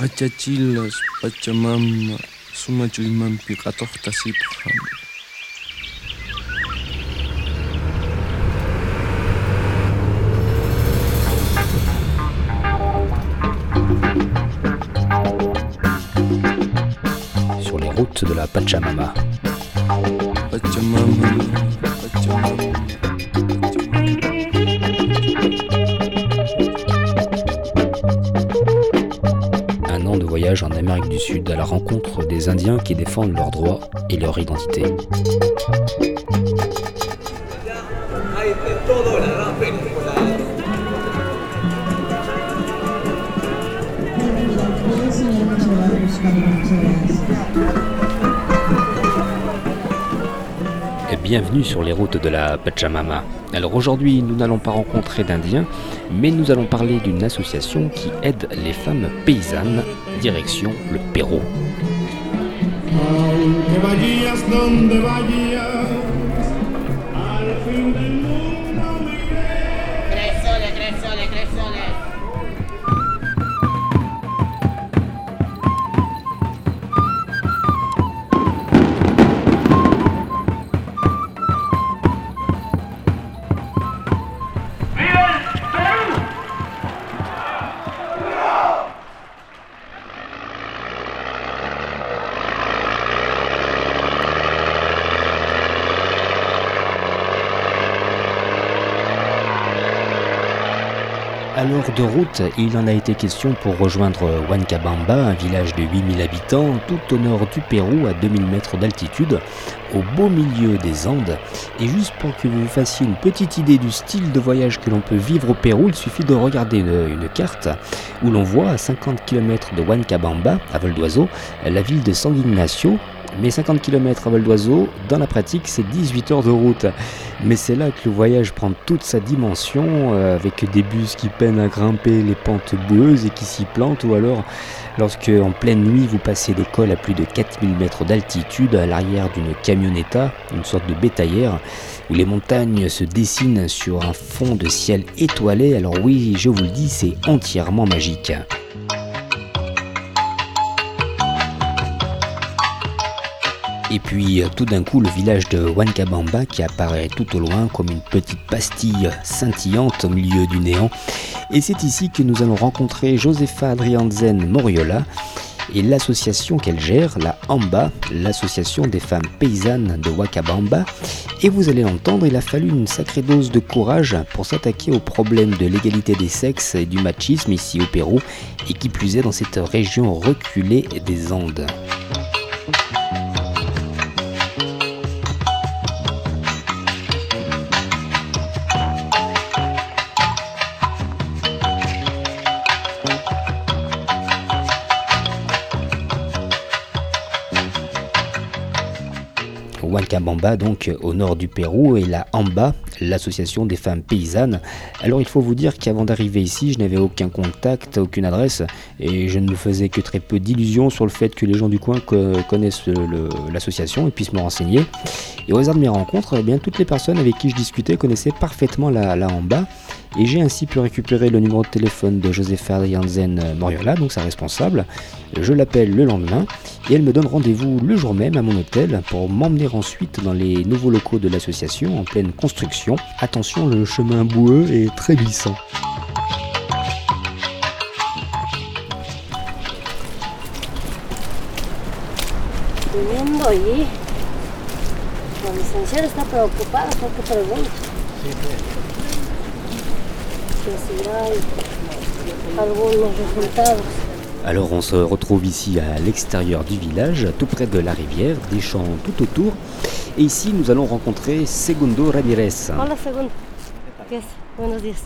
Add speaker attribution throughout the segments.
Speaker 1: Achachilas Pachamama sumachuymanpi qhatuqta siphan.
Speaker 2: Sur les routes de la Pachamama. Indiens qui défendent leurs droits et leur identité. Bienvenue sur les routes de la Pachamama. Alors aujourd'hui, nous n'allons pas rencontrer d'Indiens, mais nous allons parler d'une association qui aide les femmes paysannes, direction le Pérou.
Speaker 3: Aunque vayas donde vayas,
Speaker 2: De route, il en a été question pour rejoindre Huancabamba, un village de 8000 habitants, tout au nord du Pérou, à 2000 mètres d'altitude, au beau milieu des Andes. Et juste pour que vous vous fassiez une petite idée du style de voyage que l'on peut vivre au Pérou, il suffit de regarder une, une carte où l'on voit à 50 km de Huancabamba, à vol d'oiseau, la ville de San Ignacio. Mais 50 km à vol d'oiseau, dans la pratique, c'est 18 heures de route. Mais c'est là que le voyage prend toute sa dimension, euh, avec des bus qui peinent à grimper les pentes boueuses et qui s'y plantent, ou alors lorsque en pleine nuit vous passez des cols à plus de 4000 mètres d'altitude à l'arrière d'une camionetta, une sorte de bétaillère, où les montagnes se dessinent sur un fond de ciel étoilé. Alors oui, je vous le dis, c'est entièrement magique. Et puis euh, tout d'un coup le village de Huancabamba qui apparaît tout au loin comme une petite pastille scintillante au milieu du néant. Et c'est ici que nous allons rencontrer Josefa Adrianzen Moriola et l'association qu'elle gère, la AMBA, l'association des femmes paysannes de Huancabamba. Et vous allez l'entendre, il a fallu une sacrée dose de courage pour s'attaquer au problème de l'égalité des sexes et du machisme ici au Pérou, et qui plus est dans cette région reculée des Andes. Huancabamba, donc au nord du Pérou, et la AMBA, l'association des femmes paysannes. Alors il faut vous dire qu'avant d'arriver ici, je n'avais aucun contact, aucune adresse, et je ne me faisais que très peu d'illusions sur le fait que les gens du coin co- connaissent l'association et puissent me renseigner. Et au hasard de mes rencontres, eh bien, toutes les personnes avec qui je discutais connaissaient parfaitement la, la AMBA, et j'ai ainsi pu récupérer le numéro de téléphone de Josefa Jansen Moriola, donc sa responsable. Je l'appelle le lendemain et elle me donne rendez-vous le jour même à mon hôtel pour m'emmener ensuite dans les nouveaux locaux de l'association en pleine construction. Attention, le chemin boueux est très glissant.
Speaker 4: Está porque pregunta.
Speaker 2: Alors on se retrouve ici à l'extérieur du village, tout près de la rivière, des champs tout autour. Et ici nous allons rencontrer Segundo Ramirez.
Speaker 4: Hola, segunda. ¿Qué es? Buenos días.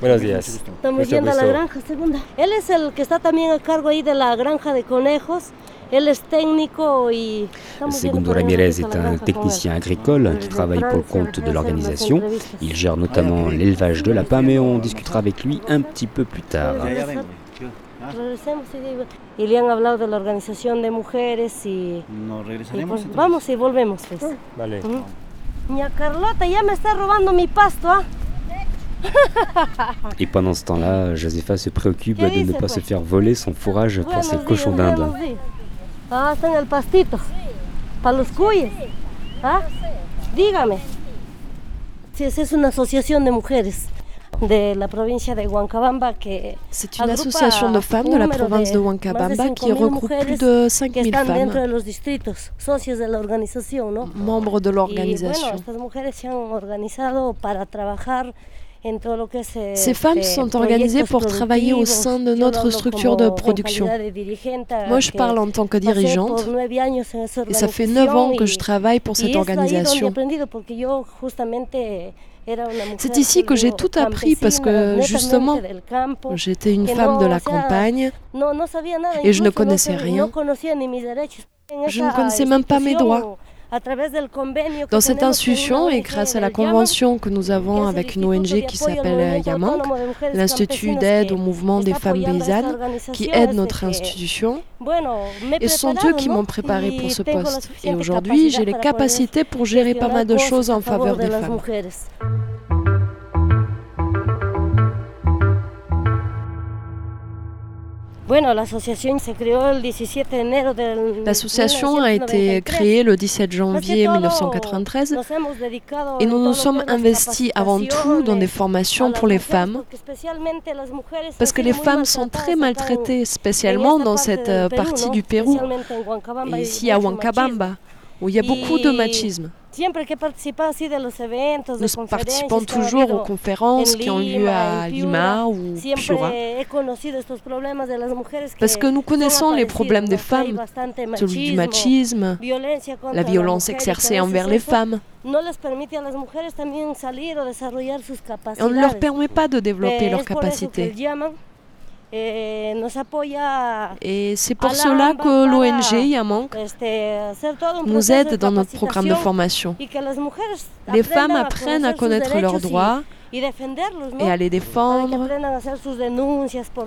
Speaker 5: Buenos días.
Speaker 4: Estamos
Speaker 5: Mucho
Speaker 4: yendo a la granja, segunda. Él es el que está también a cargo ahí de la granja de conejos. Él es técnico y...
Speaker 2: Segundo Ramirez est un technicien agricole qui travaille pour le compte de l'organisation. Il gère notamment l'élevage de lapins, mais on discutera avec lui un petit peu plus tard.
Speaker 4: Y le han hablado de la organización de mujeres y,
Speaker 6: Nos regresaremos
Speaker 4: vamos y volvemos pues.
Speaker 5: Vale.
Speaker 4: Doña Carlota ya me está robando mi pasto, ¿ah?
Speaker 2: Et pendant ce temps-là, Josepha se préoccupe
Speaker 4: ¿Qué
Speaker 2: de ne pas se faire voler son fourrage pour ses cochons d'Inde.
Speaker 4: Ah, está en el pastito. Para los cuyes. ¿Ah? Dígame. Sí, es una asociación de mujeres de la provincia de Huancabamba que
Speaker 5: C'est une association de femmes de la province de Huancabamba qui
Speaker 4: 5.000
Speaker 5: regroupe plus de
Speaker 4: que
Speaker 5: 5000
Speaker 4: están dentro de
Speaker 5: femmes,
Speaker 4: los distritos, socios de la organización, ¿no?
Speaker 5: membres de
Speaker 4: Y bueno,
Speaker 5: l'organisation.
Speaker 4: estas mujeres se han organizado para trabajar es
Speaker 5: Ces femmes sont organisées pour travailler au sein de notre structure de production. Moi, je parle en tant que dirigeante et ça fait 9 ans que je travaille pour cette organisation. C'est ici que j'ai tout appris parce que, justement, J'étais une femme de la campagne Et je ne connaissais rien. Je ne connaissais même pas mes droits. Dans cette institution et grâce à la convention que nous avons avec une ONG qui s'appelle Yamank, l'Institut d'aide au mouvement des femmes paysannes, qui aide notre institution. Et ce sont eux qui m'ont préparé pour ce poste. Et aujourd'hui, j'ai les capacités pour gérer pas mal de choses en faveur
Speaker 4: de
Speaker 5: des femmes. L'association a été
Speaker 4: 1993.
Speaker 5: créée le 17
Speaker 4: Más que
Speaker 5: janvier
Speaker 4: todo,
Speaker 5: 1993
Speaker 4: nos hemos dedicado
Speaker 5: et nous nous sommes investis avant tout dans des
Speaker 4: capacitaciones
Speaker 5: formations pour les femmes parce que les femmes sont très maltraitées,
Speaker 4: en
Speaker 5: spécialement dans cette partie du Pérou, et ici à. Huancabamba, où il y a beaucoup de machisme. Nous participons toujours aux conférences
Speaker 4: en
Speaker 5: qui ont lieu à Lima ou Piura. Parce que nous
Speaker 4: son
Speaker 5: connaissons les problèmes des femmes, celui du machisme, la violence exercée envers les femmes. Et on ne leur permet pas de développer
Speaker 4: Eh,
Speaker 5: leurs capacités.
Speaker 4: Apoya
Speaker 5: Et c'est pour cela que l'ONG Yamank nous aide
Speaker 4: de
Speaker 5: dans notre programme de formation. Les femmes apprennent à connaître leurs droits et à les défendre.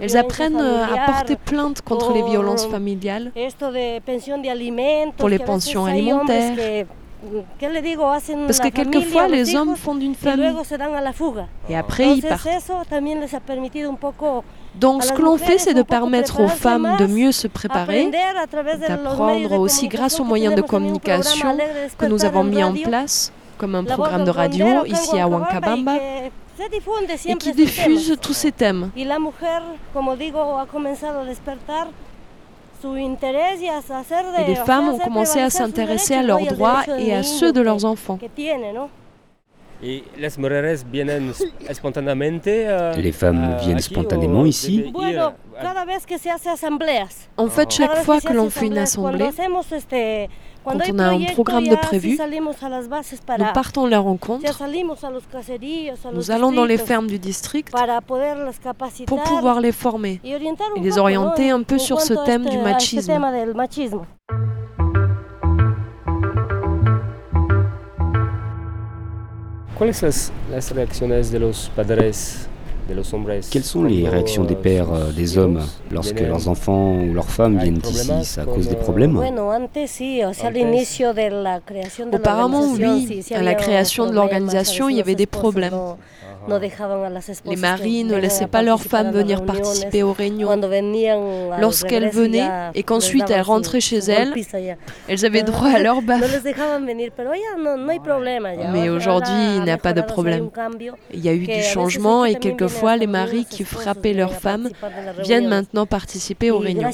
Speaker 5: Elles apprennent euh, à porter plainte contre les violences familiales. Pour les pensions alimentaires. Parce que quelquefois, les hommes font d'une famille et après ils partent. Donc ce que l'on fait, c'est de permettre aux femmes de mieux se préparer, d'apprendre aussi grâce aux moyens de communication que nous avons mis en place, comme un programme de radio ici à
Speaker 4: Huancabamba,
Speaker 5: et qui diffuse tous ces thèmes. Et les femmes ont commencé à s'intéresser à leurs droits et à ceux de leurs enfants.
Speaker 2: Les femmes viennent spontanément ici.
Speaker 4: asambleas.
Speaker 5: En fait, chaque fois que l'on fait une assemblée, Quand on a un programme de prévu, nous partons à la rencontre, nous allons dans les fermes du district pour pouvoir les former. et les orienter un peu sur ce thème du machisme.
Speaker 6: ¿Cuáles las, las reacciones de los padres, de los hombres?
Speaker 2: Quelles sont les réactions des pères, euh, des hommes, lorsque leurs enfants ou leurs femmes viennent ici C'est à cause des problèmes?
Speaker 5: Auparavant,
Speaker 4: organización,
Speaker 5: oui, à la création de l'organisation, il y avait des problèmes. Les maris ne laissaient pas leurs femmes venir participer aux réunions. Lorsqu'elles venaient et qu'ensuite elles rentraient chez elles. Elles avaient droit à leur baffe. Mais aujourd'hui, il n'y a pas de problème. Il y a eu du changement et quelquefois les maris qui frappaient leurs femmes viennent maintenant participer aux réunions.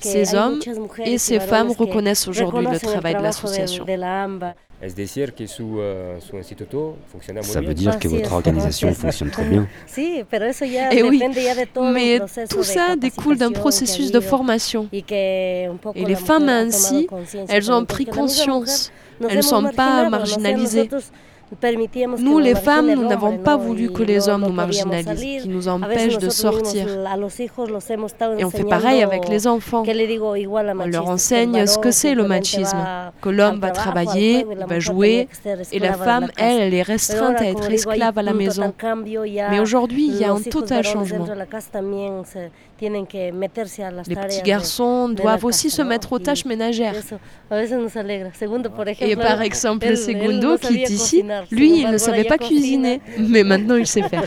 Speaker 5: Ces hommes et ces femmes reconnaissent aujourd'hui le travail de l'association.
Speaker 6: Instituto funciona muy
Speaker 2: Ça veut dire que
Speaker 4: Así
Speaker 2: votre organisation fonctionne très bien.
Speaker 4: Ya
Speaker 5: Eh oui, Mais tout ça découle d'un processus de formation. Et les femmes ainsi, elles ont pris conscience. Elles ne sont pas marginalisées. Nous, les femmes, nous n'avons pas voulu que les hommes
Speaker 4: no
Speaker 5: nous marginalisent, qui nous empêchent de sortir. Et on fait pareil avec les enfants. On leur enseigne ce que c'est le machisme, que l'homme va travailler, va jouer, et la femme, elle, elle est restreinte à être esclave à la maison. Mais aujourd'hui, il y a un total changement. Les petits garçons doivent aussi se mettre aux tâches ménagères. Et par exemple, Segundo, qui est ici, Lui, il ne savait pas cuisiner, mais maintenant il sait faire.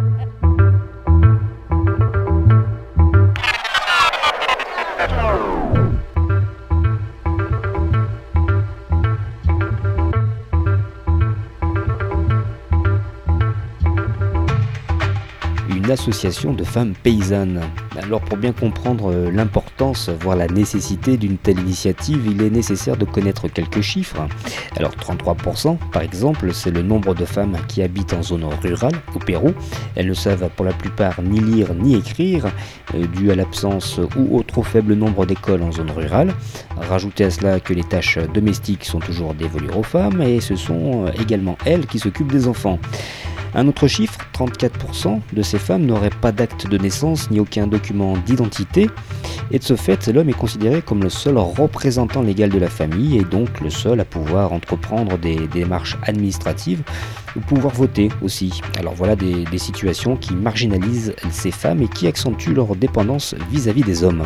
Speaker 4: Luego la sopa la mujer.
Speaker 2: une association de femmes paysannes. Alors pour bien comprendre euh, l'importance, voire la nécessité d'une telle initiative, il est nécessaire de connaître quelques chiffres. Alors 33% par exemple, c'est le nombre de femmes qui habitent en zone rurale au Pérou. Elles ne savent pour la plupart ni lire ni écrire, euh, dû à l'absence ou au trop faible nombre d'écoles en zone rurale. Rajoutez à cela que les tâches domestiques sont toujours dévolues aux femmes et ce sont euh, également elles qui s'occupent des enfants. Un autre chiffre, 34% de ces femmes n'auraient pas d'acte de naissance ni aucun document d'identité. Et de ce fait, l'homme est considéré comme le seul représentant légal de la famille et donc le seul à pouvoir entreprendre des démarches administratives ou pouvoir voter aussi. Alors voilà des, des situations qui marginalisent ces femmes et qui accentuent leur dépendance vis-à-vis des hommes.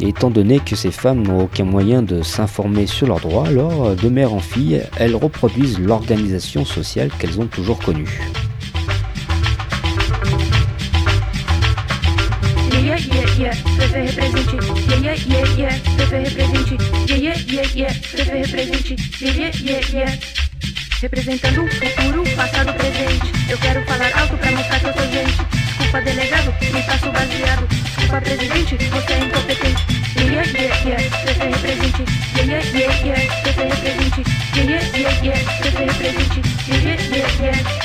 Speaker 2: Et étant donné que ces femmes n'ont aucun moyen de s'informer sur leurs droits, alors de mère en fille, elles reproduisent l'organisation sociale qu'elles ont toujours connue.
Speaker 7: Desculpa, presidente, você é incompetente. Yeah, yeah, yeah, Fefe represente. Yeah, yeah, yeah, yeah, Fefe represente. Yeah, yeah, yeah, yeah, Fefe represente. Yeah, yeah, yeah,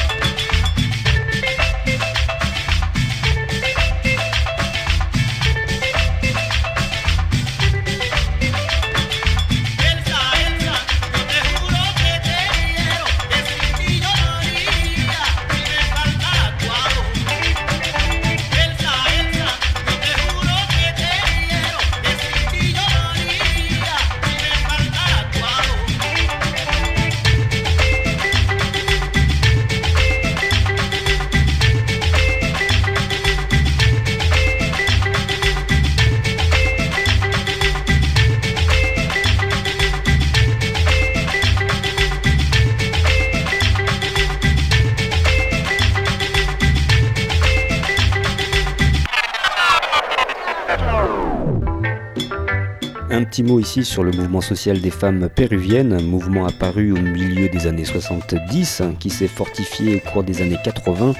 Speaker 2: petit mot ici sur le mouvement social des femmes péruviennes, mouvement apparu au milieu des années 70, hein, qui s'est fortifié au cours des années 80,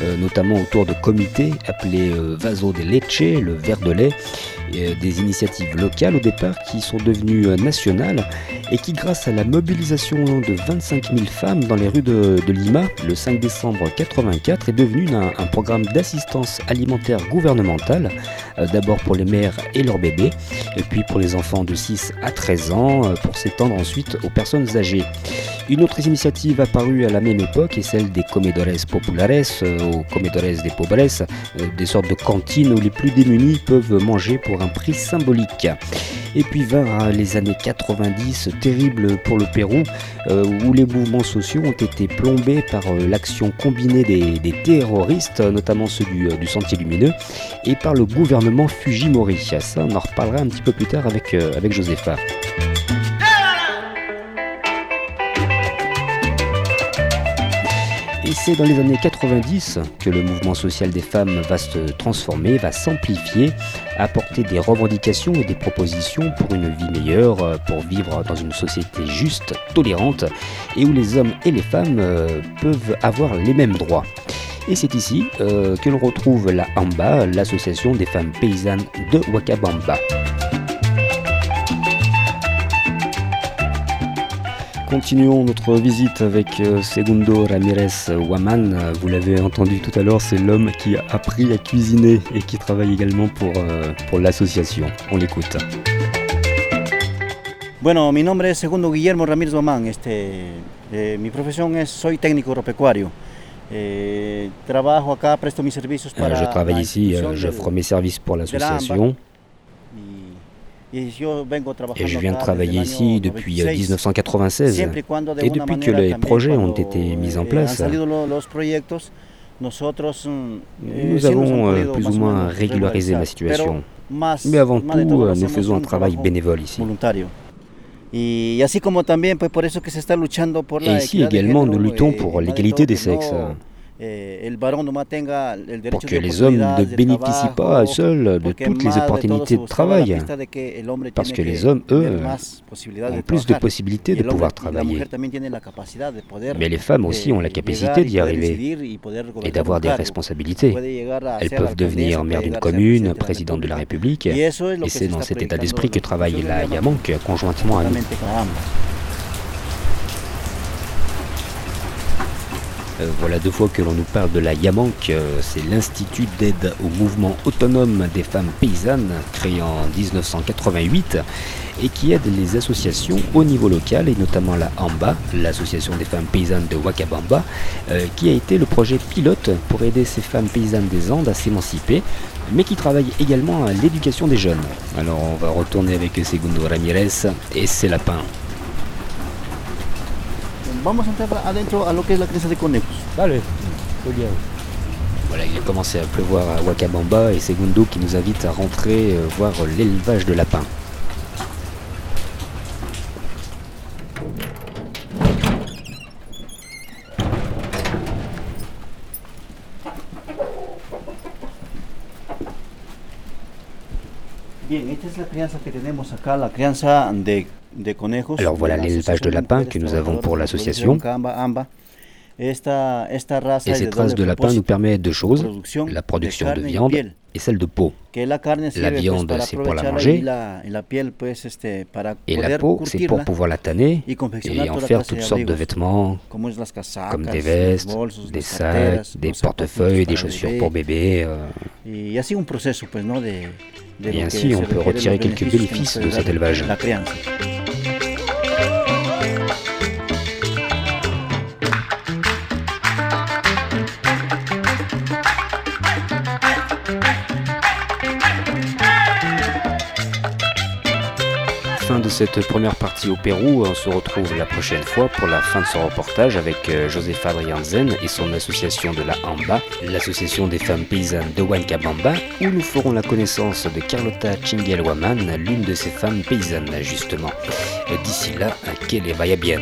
Speaker 2: euh, notamment autour de comités appelés euh, Vaso de Leche, le verre de lait, des initiatives locales au départ qui sont devenues euh, nationales et qui, grâce à la mobilisation de 25 000 femmes dans les rues de, Lima le 5 décembre 84, est devenu un, programme d'assistance alimentaire gouvernementale, euh, d'abord pour les mères et leurs bébés, et puis pour les enfants de 6 à 13 ans, euh, pour s'étendre ensuite aux personnes âgées. Une autre initiative apparue à la même époque est celle des comedores populares, euh, ou comedores de pobres, euh, des sortes de cantines où les plus démunis peuvent manger pour un prix symbolique. Et puis vinrent les années 90, terribles pour le Pérou, euh, où les mouvements sociaux ont été plombés par euh, l'action combinée des, terroristes, notamment ceux du, euh, du Sentier Lumineux, et par le gouvernement Fujimori. Ça, on en reparlera un petit peu plus tard avec, avec Josepha. Et c'est dans les années 90 que le mouvement social des femmes va se transformer, va s'amplifier, apporter des revendications et des propositions pour une vie meilleure, euh, pour vivre dans une société juste, tolérante, et où les hommes et les femmes euh, peuvent avoir les mêmes droits. Et c'est ici euh, que l'on retrouve la AMBA, l'association des femmes paysannes de Wakabamba. Continuons notre visite avec euh, Segundo Ramirez Waman. Vous l'avez entendu tout à l'heure, c'est l'homme qui a appris à cuisiner et qui travaille également pour, euh, pour l'association. On l'écoute.
Speaker 8: Bueno, mi nombre es Segundo Guillermo Ramírez Guamán. Este, eh, mi profesión es soy técnico agropecuario. Eh, trabajo acá, presto mis servicios
Speaker 2: Euh,
Speaker 8: para
Speaker 2: je travaille ici, euh, j'offre mes services pour l'association
Speaker 8: Y, y yo vengo
Speaker 2: et je viens de travailler ici depuis euh,
Speaker 8: 96.
Speaker 2: 1996.
Speaker 8: Siempre y cuando de
Speaker 2: Et depuis que les projets ont été mis en
Speaker 8: eh,
Speaker 2: place,
Speaker 8: mm, eh,
Speaker 2: nous
Speaker 8: han
Speaker 2: avons euh, plus ou moins régularisé ma situation. Mais avant tout, euh, nous faisons un travail bénévole ici. Et ici également, nous luttons
Speaker 8: eh,
Speaker 2: pour l'égalité des sexes.
Speaker 8: Eh,
Speaker 2: pour que les hommes ne bénéficient pas seuls de toutes les opportunités de travail. Parce que les hommes, eux, ont plus de possibilités de pouvoir travailler. Mais les femmes aussi
Speaker 8: eh,
Speaker 2: ont la
Speaker 8: llegar
Speaker 2: capacité d'y arriver et d'avoir des responsabilités. Elles peuvent devenir maire d'une commune, présidente de la. République. Et c'est dans cet état d'esprit que travaille la
Speaker 8: Yamank
Speaker 2: conjointement à nous. Voilà deux fois que l'on nous parle de la Yamank, euh, c'est l'Institut d'aide au mouvement autonome des femmes paysannes, créé en 1988 et qui aide les associations au niveau local et notamment la AMBA, l'association des femmes paysannes de Wakabamba, euh, qui a été le projet pilote pour aider ces femmes paysannes des Andes à s'émanciper, mais qui travaille également à l'éducation des jeunes. Alors on va retourner avec Segundo Ramirez et ses lapins.
Speaker 8: Vamos a entrar adentro a lo que es la crianza de conejos.
Speaker 6: Vale, muy bien.
Speaker 2: Voilà, il a commencé à pleuvoir à Wakabamba et Segundo qui nous invite à rentrer euh, voir l'élevage de lapins.
Speaker 8: Bien, esta es la crianza que tenemos acá, la crianza de, de conejos.
Speaker 2: Alors voilà l'élevage de lapins que nous avons pour l'association. Et
Speaker 8: es
Speaker 2: ces
Speaker 8: de
Speaker 2: traces
Speaker 8: doble
Speaker 2: de lapins nous permettent deux choses, la production
Speaker 8: de
Speaker 2: viande et celle de peau.
Speaker 8: La
Speaker 2: viande, c'est pour la manger. Et la peau, c'est pour pouvoir la tanner et en faire toutes sortes de vêtements, comme des vestes, des sacs, des portefeuilles, des chaussures pour bébé. euh, Et ainsi, on peut retirer quelques bénéfices de cet élevage. Cette première partie au Pérou. On se retrouve la prochaine fois pour la fin de ce reportage avec euh, Joseph Adrianzen et son association de la AMBA, l'association des femmes paysannes de Huancabamba, où nous ferons la connaissance de Carlota Chinguelwaman, l'une de ces femmes paysannes justement. D'ici là, que les vaya bien.